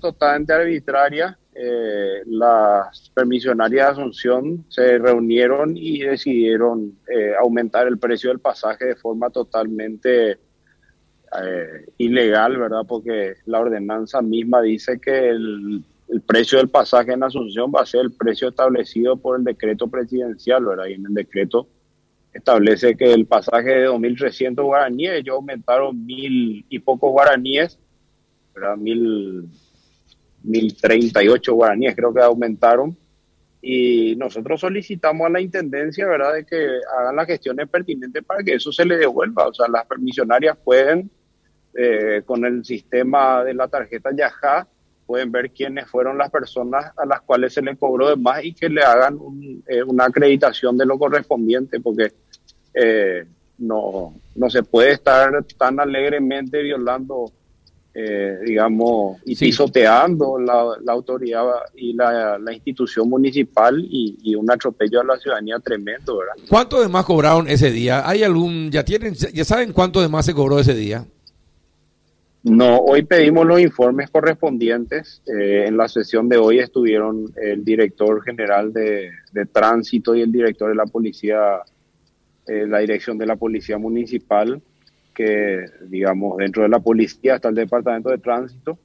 totalmente arbitraria. Eh, las permisionarias de Asunción se reunieron y decidieron eh, aumentar el precio del pasaje de forma totalmente eh, ilegal, ¿verdad? Porque la ordenanza misma dice que el, precio del pasaje en Asunción va a ser el precio establecido por el decreto presidencial, ¿verdad? Y en el decreto establece que el pasaje de 2.300 guaraníes, ellos aumentaron mil y pocos guaraníes, ¿verdad? 1038 guaraníes creo que aumentaron y nosotros solicitamos a la intendencia, ¿verdad?, de que hagan las gestiones pertinentes para que eso se le devuelva. O sea, las permisionarias pueden, eh, con el sistema de la tarjeta Yajá, pueden ver quiénes fueron las personas a las cuales se les cobró de más y que le hagan eh, una acreditación de lo correspondiente, porque eh, no, no se puede estar tan alegremente violando eh, digamos, y pisoteando la, autoridad y la, institución municipal y, un atropello a la ciudadanía tremendo, ¿verdad? ¿Cuánto de más cobraron ese día? ¿Hay algún, ya tienen, ya saben cuánto de más se cobró ese día? No, hoy pedimos los informes correspondientes. Eh, en la sesión de hoy estuvieron el director general de, tránsito y el director de la policía, eh, la dirección de la policía municipal que, digamos, dentro de la policía está el departamento de tránsito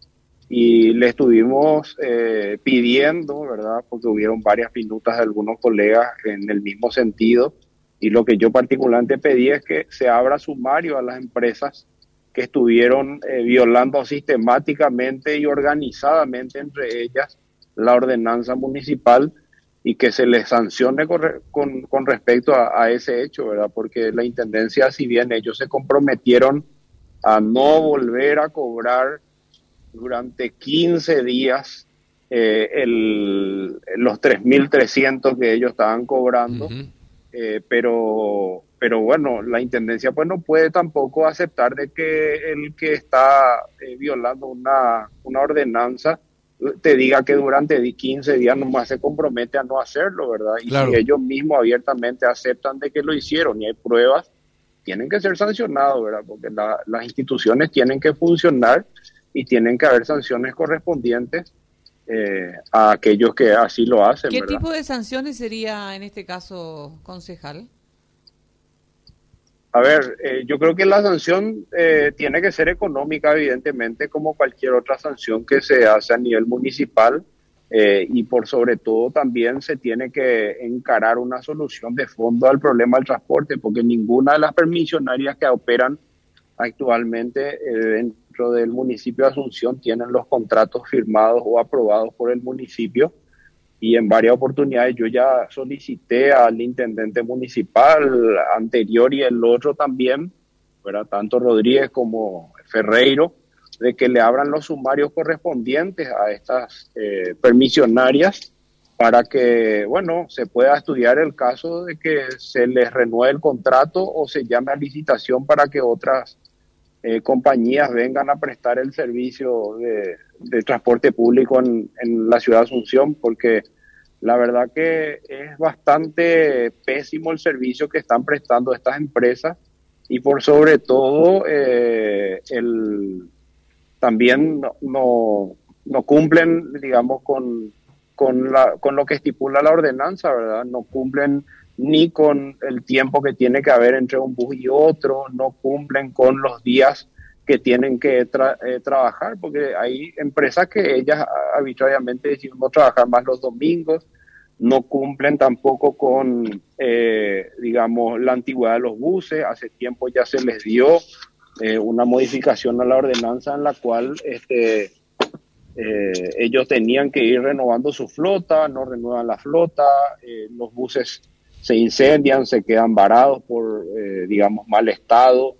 y le estuvimos eh, pidiendo, ¿verdad? Porque hubieron varias minutas de algunos colegas en el mismo sentido y lo que yo particularmente pedí es que se abra sumario a las empresas que estuvieron eh, violando sistemáticamente y organizadamente entre ellas la ordenanza municipal y que se les sancione con, con, respecto a, ese hecho, ¿verdad? Porque la Intendencia, si bien ellos se comprometieron a no volver a cobrar durante 15 días eh, el, los 3.300 que ellos estaban cobrando, eh, pero, pero bueno, la Intendencia pues no puede tampoco aceptar de que el que está eh, violando una, una ordenanza te diga que durante 15 días nomás se compromete a no hacerlo, ¿verdad? Y si ellos mismos abiertamente aceptan de que lo hicieron y hay pruebas, tienen que ser sancionados, ¿verdad? Porque las instituciones tienen que funcionar y tienen que haber sanciones correspondientes eh, a aquellos que así lo hacen. ¿Qué tipo de sanciones sería en este caso, concejal? A ver, eh, yo creo que la sanción eh, tiene que ser económica, evidentemente, como cualquier otra sanción que se hace a nivel municipal. Eh, y por sobre todo también se tiene que encarar una solución de fondo al problema del transporte, porque ninguna de las permisionarias que operan actualmente dentro del municipio de Asunción tienen los contratos firmados o aprobados por el municipio y en varias oportunidades yo ya solicité al intendente municipal anterior y el otro también, ¿verdad? tanto Rodríguez como Ferreiro, de que le abran los sumarios correspondientes a estas eh, permisionarias para que, bueno, se pueda estudiar el caso de que se les renueve el contrato o se llame a licitación para que otras eh, compañías vengan a prestar el servicio de, transporte público en, la ciudad de Asunción, porque la verdad que es bastante pésimo el servicio que están prestando estas empresas y por sobre todo eh, el, también no, no, cumplen, digamos, con, con, la, con lo que estipula la ordenanza, ¿verdad? No cumplen ni con el tiempo que tiene que haber entre un bus y otro, no cumplen con los días que tienen que eh, trabajar, porque hay empresas que ellas arbitrariamente deciden no trabajar más los domingos, no cumplen tampoco con, eh, digamos, la antigüedad de los buses, hace tiempo ya se les dio eh, una modificación a la ordenanza en la cual este, ellos tenían que ir renovando su flota, no renuevan la flota, los buses se incendian, se quedan varados por, digamos, mal estado,